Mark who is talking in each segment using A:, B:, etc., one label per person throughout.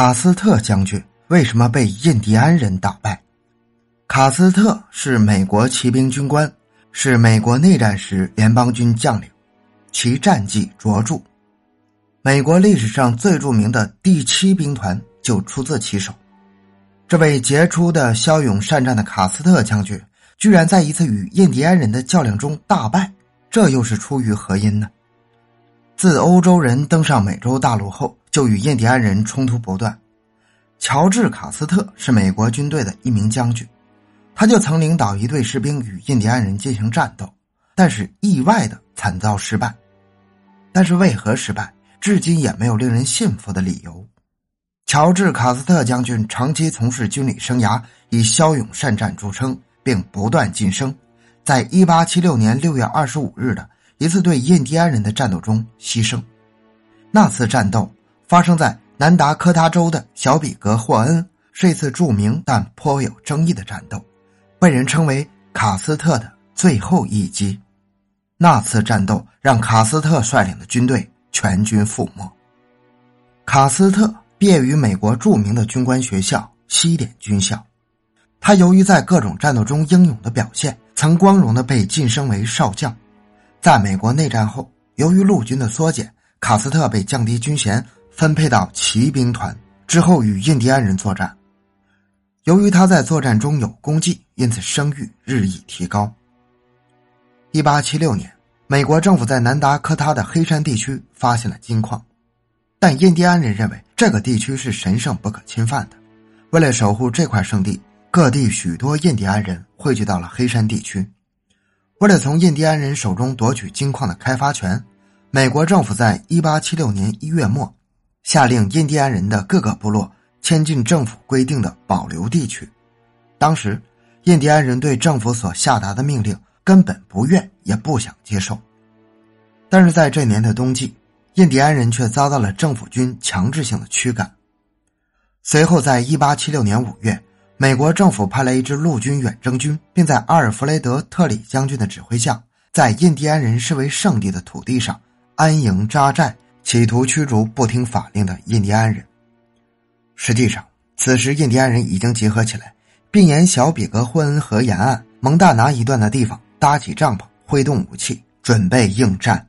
A: 卡斯特将军为什么被印第安人打败？卡斯特是美国骑兵军官，是美国内战时联邦军将领，其战绩卓著。美国历史上最著名的第七兵团就出自其手。这位杰出的骁勇善战的卡斯特将军，居然在一次与印第安人的较量中大败，这又是出于何因呢？自欧洲人登上美洲大陆后，就与印第安人冲突不断。乔治·卡斯特是美国军队的一名将军，他就曾领导一队士兵与印第安人进行战斗，但是意外的惨遭失败。但是为何失败，至今也没有令人信服的理由。乔治·卡斯特将军长期从事军旅生涯，以骁勇善战著称，并不断晋升。在1876年6月25日的。一次对印第安人的战斗中牺牲，那次战斗发生在南达科他州的小比格霍恩，是一次著名但颇有争议的战斗，被人称为卡斯特的最后一击。那次战斗让卡斯特率领的军队全军覆没。卡斯特毕业于美国著名的军官学校西点军校，他由于在各种战斗中英勇的表现，曾光荣的被晋升为少将。在美国内战后，由于陆军的缩减，卡斯特被降低军衔，分配到骑兵团，之后与印第安人作战。由于他在作战中有功绩，因此声誉日益提高。一八七六年，美国政府在南达科他的黑山地区发现了金矿，但印第安人认为这个地区是神圣不可侵犯的。为了守护这块圣地，各地许多印第安人汇聚到了黑山地区。为了从印第安人手中夺取金矿的开发权，美国政府在1876年1月末，下令印第安人的各个部落迁进政府规定的保留地区。当时，印第安人对政府所下达的命令根本不愿也不想接受。但是在这年的冬季，印第安人却遭到了政府军强制性的驱赶。随后，在1876年5月。美国政府派来一支陆军远征军，并在阿尔弗雷德·特里将军的指挥下，在印第安人视为圣地的土地上安营扎寨，企图驱逐不听法令的印第安人。实际上，此时印第安人已经集合起来，并沿小比格霍恩河沿岸蒙大拿一段的地方搭起帐篷，挥动武器，准备应战。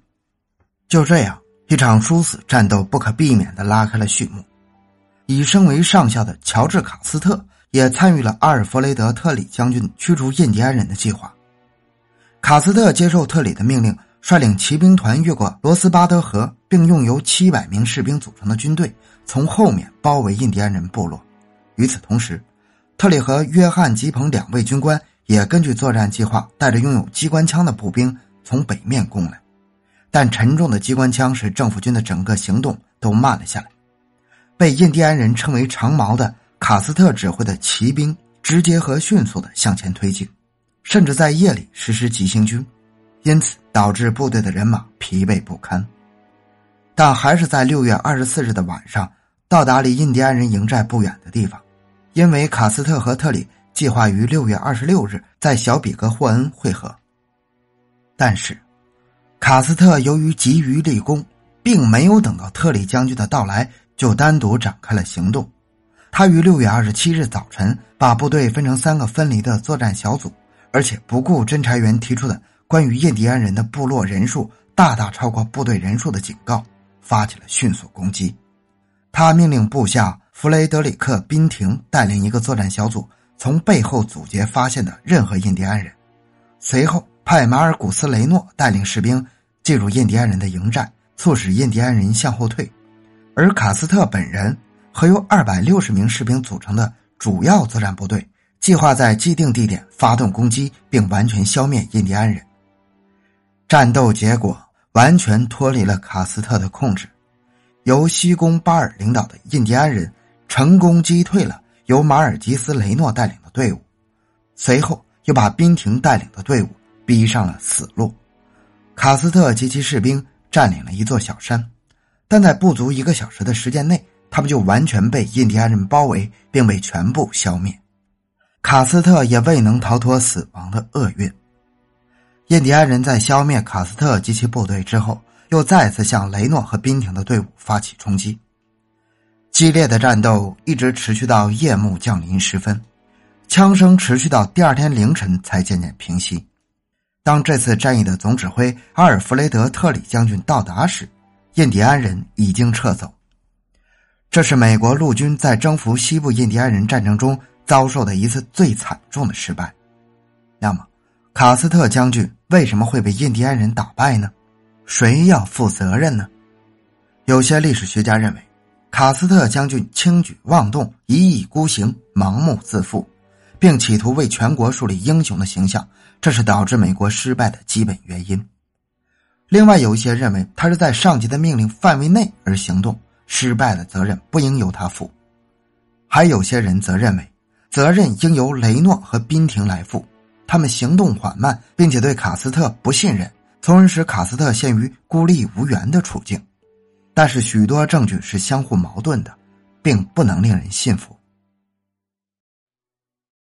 A: 就这样，一场殊死战斗不可避免的拉开了序幕。以升为上校的乔治·卡斯特。也参与了阿尔弗雷德·特里将军驱逐印第安人的计划。卡斯特接受特里的命令，率领骑兵团越过罗斯巴德河，并用由七百名士兵组成的军队从后面包围印第安人部落。与此同时，特里和约翰·吉彭两位军官也根据作战计划，带着拥有机关枪的步兵从北面攻来。但沉重的机关枪使政府军的整个行动都慢了下来。被印第安人称为“长矛”的。卡斯特指挥的骑兵直接和迅速的向前推进，甚至在夜里实施急行军，因此导致部队的人马疲惫不堪。但还是在六月二十四日的晚上到达离印第安人营寨不远的地方，因为卡斯特和特里计划于六月二十六日在小比格霍恩会合。但是，卡斯特由于急于立功，并没有等到特里将军的到来，就单独展开了行动。他于六月二十七日早晨把部队分成三个分离的作战小组，而且不顾侦察员提出的关于印第安人的部落人数大大超过部队人数的警告，发起了迅速攻击。他命令部下弗雷德里克·宾廷带领一个作战小组，从背后阻截发现的任何印第安人。随后派马尔古斯·雷诺带领士兵进入印第安人的营寨，促使印第安人向后退，而卡斯特本人。和由二百六十名士兵组成的主要作战部队，计划在既定地点发动攻击，并完全消灭印第安人。战斗结果完全脱离了卡斯特的控制，由西宫巴尔领导的印第安人成功击退了由马尔吉斯雷诺带领的队伍，随后又把宾廷带领的队伍逼上了死路。卡斯特及其士兵占领了一座小山，但在不足一个小时的时间内。他们就完全被印第安人包围，并被全部消灭。卡斯特也未能逃脱死亡的厄运。印第安人在消灭卡斯特及其部队之后，又再次向雷诺和宾廷的队伍发起冲击。激烈的战斗一直持续到夜幕降临时分，枪声持续到第二天凌晨才渐渐平息。当这次战役的总指挥阿尔弗雷德·特里将军到达时，印第安人已经撤走。这是美国陆军在征服西部印第安人战争中遭受的一次最惨重的失败。那么，卡斯特将军为什么会被印第安人打败呢？谁要负责任呢？有些历史学家认为，卡斯特将军轻举妄动、一意孤行、盲目自负，并企图为全国树立英雄的形象，这是导致美国失败的基本原因。另外，有一些认为他是在上级的命令范围内而行动。失败的责任不应由他负，还有些人则认为，责任应由雷诺和宾廷来负。他们行动缓慢，并且对卡斯特不信任，从而使卡斯特陷于孤立无援的处境。但是，许多证据是相互矛盾的，并不能令人信服。